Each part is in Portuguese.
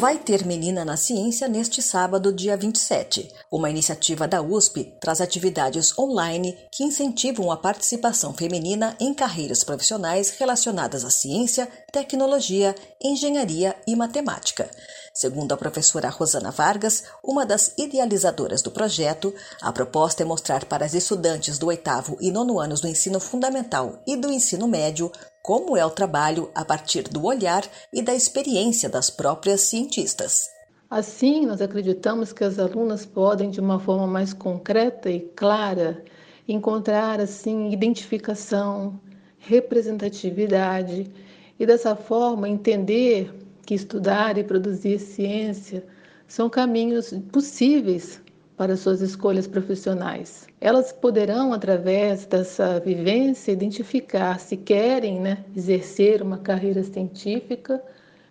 Vai ter Menina na Ciência neste sábado, dia 27. Uma iniciativa da USP traz atividades online que incentivam a participação feminina em carreiras profissionais relacionadas à ciência, tecnologia, engenharia e matemática. Segundo a professora Rosana Vargas, uma das idealizadoras do projeto, a proposta é mostrar para as estudantes do oitavo e nono anos do ensino fundamental e do ensino médio como é o trabalho a partir do olhar e da experiência das próprias cientistas. Assim, nós acreditamos que as alunas podem, de uma forma mais concreta e clara, encontrar assim identificação, representatividade e dessa forma entender que estudar e produzir ciência são caminhos possíveis para suas escolhas profissionais. Elas poderão, através dessa vivência, identificar se querem né, exercer uma carreira científica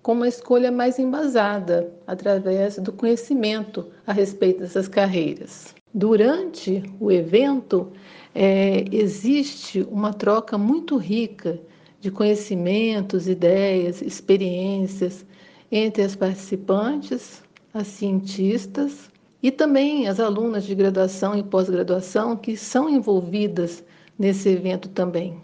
com uma escolha mais embasada, através do conhecimento a respeito dessas carreiras. Durante o evento, é, existe uma troca muito rica de conhecimentos, ideias, experiências entre as participantes, as cientistas e também as alunas de graduação e pós-graduação que são envolvidas nesse evento também.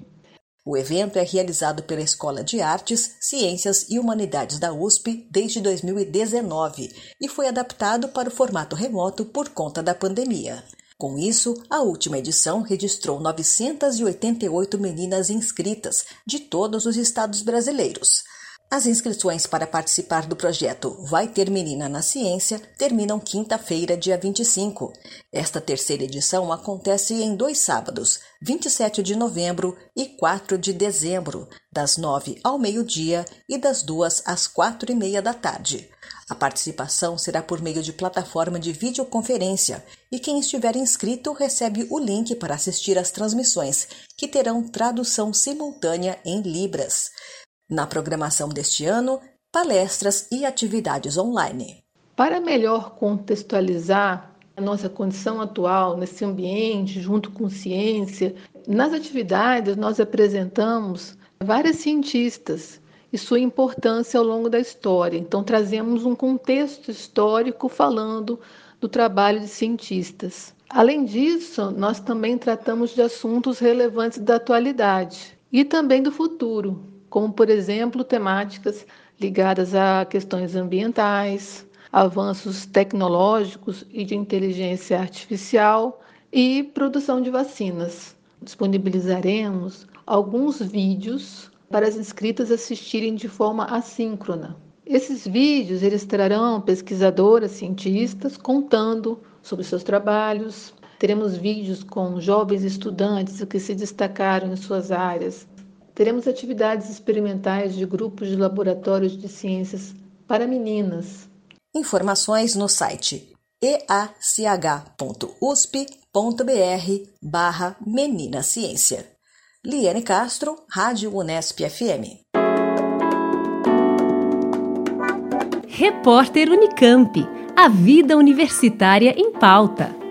O evento é realizado pela Escola de Artes, Ciências e Humanidades da USP desde 2019 e foi adaptado para o formato remoto por conta da pandemia. Com isso, a última edição registrou 988 meninas inscritas de todos os estados brasileiros. As inscrições para participar do projeto Vai Ter Menina na Ciência terminam quinta-feira, dia 25. Esta terceira edição acontece em dois sábados, 27 de novembro e 4 de dezembro, das 9 ao meio-dia e das 2 às 4 e meia da tarde. A participação será por meio de plataforma de videoconferência e quem estiver inscrito recebe o link para assistir às transmissões, que terão tradução simultânea em Libras. Na programação deste ano, palestras e atividades online. Para melhor contextualizar a nossa condição atual nesse ambiente, junto com ciência, nas atividades nós apresentamos várias cientistas e sua importância ao longo da história. Então, trazemos um contexto histórico falando do trabalho de cientistas. Além disso, nós também tratamos de assuntos relevantes da atualidade e também do futuro, como, por exemplo, temáticas ligadas a questões ambientais, avanços tecnológicos e de inteligência artificial e produção de vacinas. Disponibilizaremos alguns vídeos para as inscritas assistirem de forma assíncrona. Esses vídeos eles trarão pesquisadoras, cientistas contando sobre seus trabalhos. Teremos vídeos com jovens estudantes que se destacaram em suas áreas Teremos atividades experimentais de grupos de laboratórios de ciências para meninas. Informações no site each.usp.br barra Menina Ciência. Liane Castro, Rádio Unesp FM. Repórter Unicamp. A vida universitária em pauta.